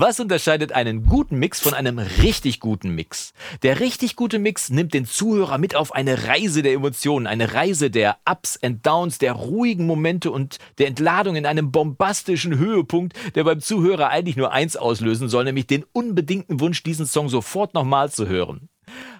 Was unterscheidet einen guten Mix von einem richtig guten Mix? Der richtig gute Mix nimmt den Zuhörer mit auf eine Reise der Emotionen, eine Reise der Ups and Downs, der ruhigen Momente und der Entladung in einem bombastischen Höhepunkt, der beim Zuhörer eigentlich nur eins auslösen soll, nämlich den unbedingten Wunsch, diesen Song sofort nochmal zu hören.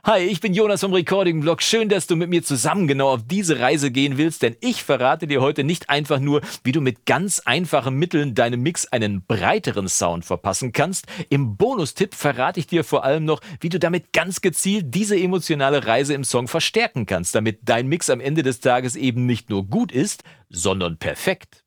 Hi, ich bin Jonas vom Recording Blog. Schön, dass du mit mir zusammen genau auf diese Reise gehen willst, denn ich verrate dir heute nicht einfach nur, wie du mit ganz einfachen Mitteln deinem Mix einen breiteren Sound verpassen kannst. Im Bonustipp verrate ich dir vor allem noch, wie du damit ganz gezielt diese emotionale Reise im Song verstärken kannst, damit dein Mix am Ende des Tages eben nicht nur gut ist, sondern perfekt.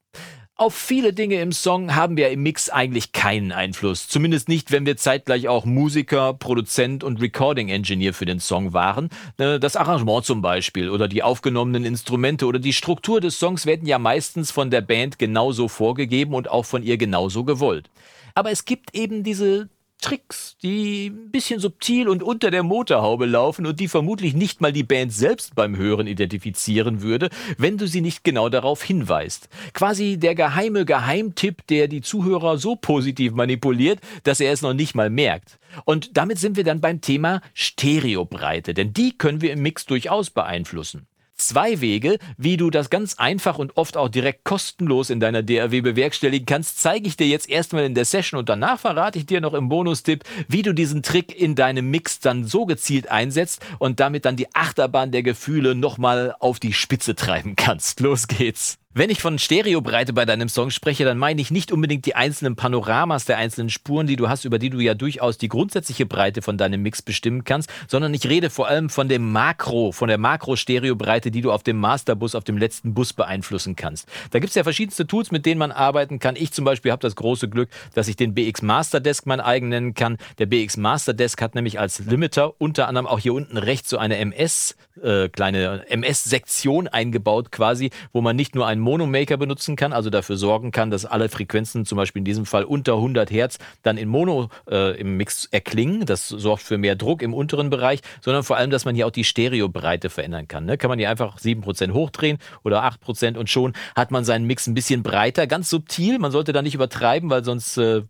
Auf viele Dinge im Song haben wir im Mix eigentlich keinen Einfluss. Zumindest nicht, wenn wir zeitgleich auch Musiker, Produzent und Recording Engineer für den Song waren. Äh, das Arrangement zum Beispiel oder die aufgenommenen Instrumente oder die Struktur des Songs werden ja meistens von der Band genauso vorgegeben und auch von ihr genauso gewollt. Aber es gibt eben diese Tricks, die ein bisschen subtil und unter der Motorhaube laufen und die vermutlich nicht mal die Band selbst beim Hören identifizieren würde, wenn du sie nicht genau darauf hinweist. Quasi der geheime Geheimtipp, der die Zuhörer so positiv manipuliert, dass er es noch nicht mal merkt. Und damit sind wir dann beim Thema Stereobreite, denn die können wir im Mix durchaus beeinflussen zwei Wege, wie du das ganz einfach und oft auch direkt kostenlos in deiner DAW bewerkstelligen kannst, zeige ich dir jetzt erstmal in der Session und danach verrate ich dir noch im Bonustipp, wie du diesen Trick in deinem Mix dann so gezielt einsetzt und damit dann die Achterbahn der Gefühle nochmal auf die Spitze treiben kannst. Los geht's! Wenn ich von Stereobreite bei deinem Song spreche, dann meine ich nicht unbedingt die einzelnen Panoramas der einzelnen Spuren, die du hast, über die du ja durchaus die grundsätzliche Breite von deinem Mix bestimmen kannst, sondern ich rede vor allem von dem Makro, von der Makro-Stereobreite, die du auf dem Masterbus, auf dem letzten Bus beeinflussen kannst. Da gibt es ja verschiedenste Tools, mit denen man arbeiten kann. Ich zum Beispiel habe das große Glück, dass ich den BX Master Desk mein eigen nennen kann. Der BX Master Desk hat nämlich als Limiter unter anderem auch hier unten rechts so eine MS, äh, kleine MS-Sektion eingebaut quasi, wo man nicht nur einen Mono-Maker benutzen kann, also dafür sorgen kann, dass alle Frequenzen, zum Beispiel in diesem Fall unter 100 Hertz, dann in Mono äh, im Mix erklingen. Das sorgt für mehr Druck im unteren Bereich, sondern vor allem, dass man hier auch die Stereobreite verändern kann. Ne? Kann man hier einfach 7% hochdrehen oder 8% und schon hat man seinen Mix ein bisschen breiter, ganz subtil. Man sollte da nicht übertreiben, weil sonst äh,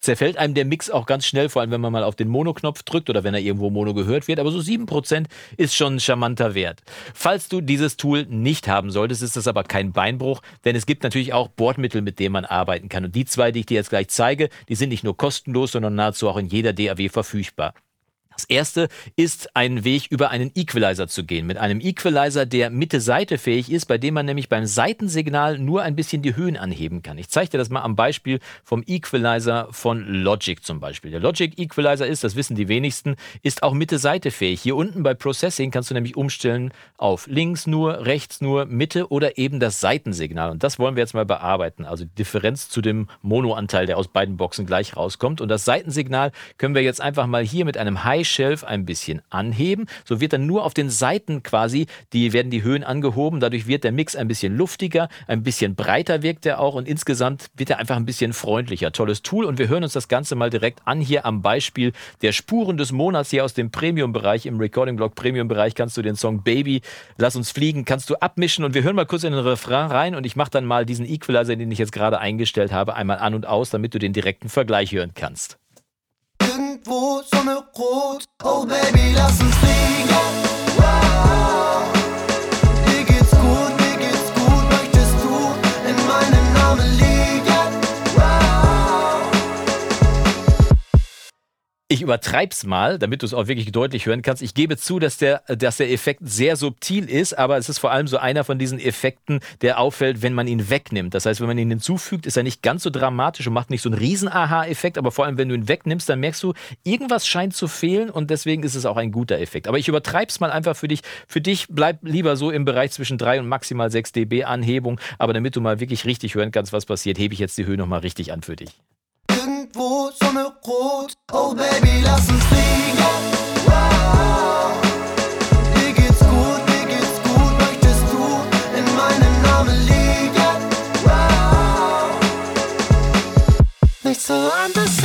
zerfällt einem der Mix auch ganz schnell, vor allem wenn man mal auf den Mono-Knopf drückt oder wenn er irgendwo Mono gehört wird. Aber so 7% ist schon ein charmanter Wert. Falls du dieses Tool nicht haben solltest, ist das aber kein Bein Beinbruch, denn es gibt natürlich auch Bordmittel, mit denen man arbeiten kann. Und die zwei, die ich dir jetzt gleich zeige, die sind nicht nur kostenlos, sondern nahezu auch in jeder DAW verfügbar. Das erste ist ein Weg über einen Equalizer zu gehen. Mit einem Equalizer, der Mitte-Seite fähig ist, bei dem man nämlich beim Seitensignal nur ein bisschen die Höhen anheben kann. Ich zeige dir das mal am Beispiel vom Equalizer von Logic zum Beispiel. Der Logic Equalizer ist, das wissen die wenigsten, ist auch Mitte-Seite fähig. Hier unten bei Processing kannst du nämlich umstellen auf links nur, rechts nur, Mitte oder eben das Seitensignal. Und das wollen wir jetzt mal bearbeiten. Also die Differenz zu dem Monoanteil, der aus beiden Boxen gleich rauskommt. Und das Seitensignal können wir jetzt einfach mal hier mit einem High Shelf ein bisschen anheben. So wird dann nur auf den Seiten quasi, die werden die Höhen angehoben. Dadurch wird der Mix ein bisschen luftiger, ein bisschen breiter wirkt er auch und insgesamt wird er einfach ein bisschen freundlicher. Tolles Tool und wir hören uns das Ganze mal direkt an hier am Beispiel der Spuren des Monats hier aus dem Premium-Bereich. Im Recording-Blog Premium-Bereich kannst du den Song Baby, Lass uns fliegen, kannst du abmischen und wir hören mal kurz in den Refrain rein und ich mache dann mal diesen Equalizer, den ich jetzt gerade eingestellt habe, einmal an und aus, damit du den direkten Vergleich hören kannst irgendwo Sonne rot. Oh Baby, lass uns fliegen. Ich übertreib's mal, damit du es auch wirklich deutlich hören kannst. Ich gebe zu, dass der, dass der Effekt sehr subtil ist, aber es ist vor allem so einer von diesen Effekten, der auffällt, wenn man ihn wegnimmt. Das heißt, wenn man ihn hinzufügt, ist er nicht ganz so dramatisch und macht nicht so einen riesen Aha-Effekt, aber vor allem, wenn du ihn wegnimmst, dann merkst du, irgendwas scheint zu fehlen und deswegen ist es auch ein guter Effekt. Aber ich übertreib's mal einfach für dich. Für dich bleib lieber so im Bereich zwischen 3 und maximal 6 dB Anhebung, aber damit du mal wirklich richtig hören kannst, was passiert, hebe ich jetzt die Höhe nochmal richtig an für dich irgendwo Sonne rot. Oh Baby, lass uns fliegen. Wow. Dir geht's gut, mir geht's gut. Möchtest du in meinen Armen liegen? Wow. Nicht so anders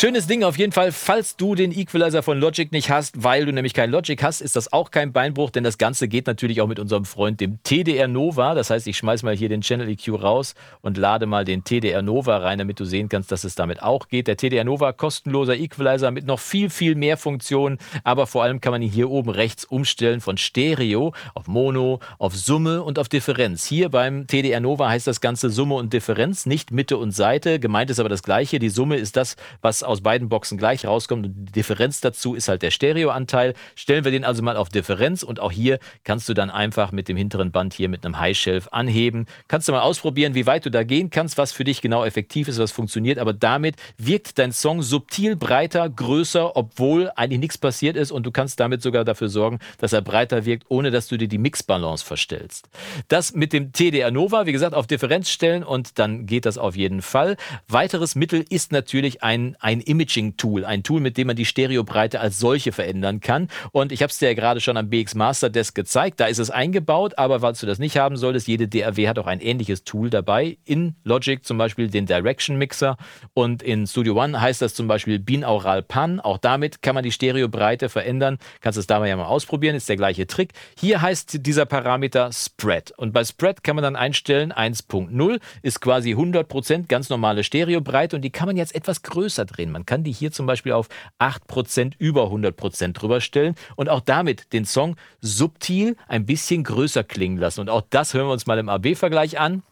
Schönes Ding auf jeden Fall, falls du den Equalizer von Logic nicht hast, weil du nämlich kein Logic hast, ist das auch kein Beinbruch, denn das Ganze geht natürlich auch mit unserem Freund, dem TDR Nova. Das heißt, ich schmeiß mal hier den Channel EQ raus und lade mal den TDR Nova rein, damit du sehen kannst, dass es damit auch geht. Der TDR Nova, kostenloser Equalizer mit noch viel, viel mehr Funktionen, aber vor allem kann man ihn hier oben rechts umstellen von Stereo auf Mono, auf Summe und auf Differenz. Hier beim TDR Nova heißt das Ganze Summe und Differenz, nicht Mitte und Seite. Gemeint ist aber das gleiche. Die Summe ist das, was aus beiden Boxen gleich rauskommt. Und die Differenz dazu ist halt der Stereoanteil. Stellen wir den also mal auf Differenz und auch hier kannst du dann einfach mit dem hinteren Band hier mit einem High Shelf anheben. Kannst du mal ausprobieren, wie weit du da gehen kannst, was für dich genau effektiv ist, was funktioniert. Aber damit wirkt dein Song subtil breiter, größer, obwohl eigentlich nichts passiert ist und du kannst damit sogar dafür sorgen, dass er breiter wirkt, ohne dass du dir die Mixbalance verstellst. Das mit dem TDR Nova, wie gesagt, auf Differenz stellen und dann geht das auf jeden Fall. Weiteres Mittel ist natürlich ein, ein Imaging-Tool, ein Tool, mit dem man die Stereobreite als solche verändern kann. Und ich habe es dir ja gerade schon am BX Master Desk gezeigt. Da ist es eingebaut, aber falls du das nicht haben solltest, jede DAW hat auch ein ähnliches Tool dabei. In Logic zum Beispiel den Direction Mixer und in Studio One heißt das zum Beispiel Binaural Pan. Auch damit kann man die Stereobreite verändern. Kannst es dabei ja mal ausprobieren, ist der gleiche Trick. Hier heißt dieser Parameter Spread. Und bei Spread kann man dann einstellen, 1.0 ist quasi 100% ganz normale Stereobreite und die kann man jetzt etwas größer drehen. Man kann die hier zum Beispiel auf 8% über 100% drüber stellen und auch damit den Song subtil ein bisschen größer klingen lassen. Und auch das hören wir uns mal im AB-Vergleich an.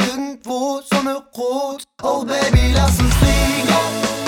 Irgendwo Sonne rot, oh Baby, lass uns fliegen.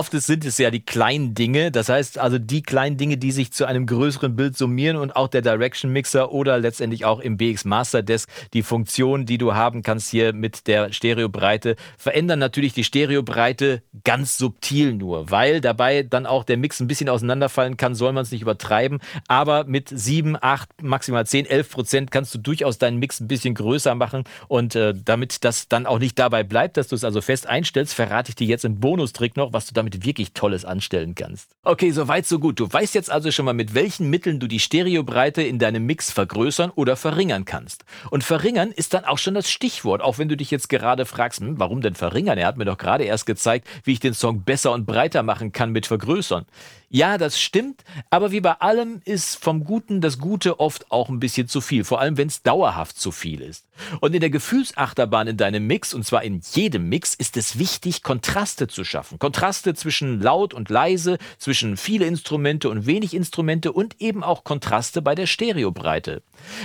Oft sind es ja die kleinen Dinge, das heißt also die kleinen Dinge, die sich zu einem größeren Bild summieren und auch der Direction Mixer oder letztendlich auch im BX Master Desk die Funktion, die du haben kannst hier mit der Stereobreite, verändern natürlich die Stereobreite ganz subtil nur, weil dabei dann auch der Mix ein bisschen auseinanderfallen kann, soll man es nicht übertreiben, aber mit 7, 8, maximal 10, 11 Prozent kannst du durchaus deinen Mix ein bisschen größer machen und äh, damit das dann auch nicht dabei bleibt, dass du es also fest einstellst, verrate ich dir jetzt im Bonustrick noch, was du damit wirklich Tolles anstellen kannst. Okay, soweit so gut. Du weißt jetzt also schon mal, mit welchen Mitteln du die Stereobreite in deinem Mix vergrößern oder verringern kannst. Und verringern ist dann auch schon das Stichwort, auch wenn du dich jetzt gerade fragst, hm, warum denn verringern? Er hat mir doch gerade erst gezeigt, wie ich den Song besser und breiter machen kann mit vergrößern. Ja, das stimmt, aber wie bei allem ist vom Guten das Gute oft auch ein bisschen zu viel, vor allem wenn es dauerhaft zu viel ist. Und in der Gefühlsachterbahn in deinem Mix, und zwar in jedem Mix, ist es wichtig, Kontraste zu schaffen. Kontraste zwischen laut und leise, zwischen viele Instrumente und wenig Instrumente und eben auch Kontraste bei der Stereobreite.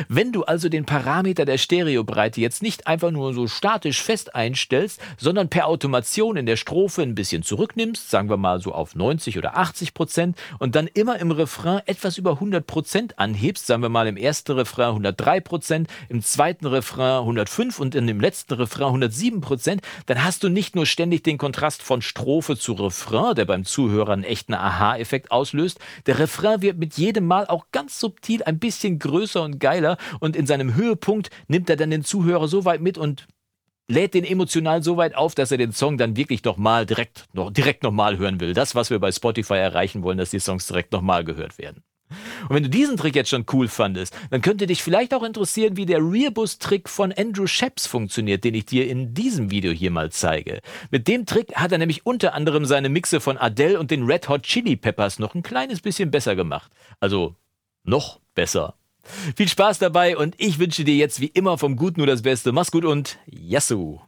Wenn du also den Parameter der Stereobreite jetzt nicht einfach nur so statisch fest einstellst, sondern per Automation in der Strophe ein bisschen zurücknimmst, sagen wir mal so auf 90 oder 80 Prozent, und dann immer im Refrain etwas über 100 Prozent anhebst, sagen wir mal im ersten Refrain 103 Prozent, im zweiten Refrain 105 und in dem letzten Refrain 107 Prozent, dann hast du nicht nur ständig den Kontrast von Strophe zu Refrain, der beim Zuhörer einen echten Aha-Effekt auslöst, der Refrain wird mit jedem Mal auch ganz subtil ein bisschen größer und geiler und in seinem Höhepunkt nimmt er dann den Zuhörer so weit mit und lädt den emotional so weit auf, dass er den Song dann wirklich nochmal direkt, noch, direkt nochmal hören will. Das, was wir bei Spotify erreichen wollen, dass die Songs direkt nochmal gehört werden. Und wenn du diesen Trick jetzt schon cool fandest, dann könnte dich vielleicht auch interessieren, wie der Rearbus-Trick von Andrew Sheps funktioniert, den ich dir in diesem Video hier mal zeige. Mit dem Trick hat er nämlich unter anderem seine Mixe von Adele und den Red Hot Chili Peppers noch ein kleines bisschen besser gemacht. Also noch besser. Viel Spaß dabei und ich wünsche dir jetzt wie immer vom Guten nur das Beste. Mach's gut und Yassou!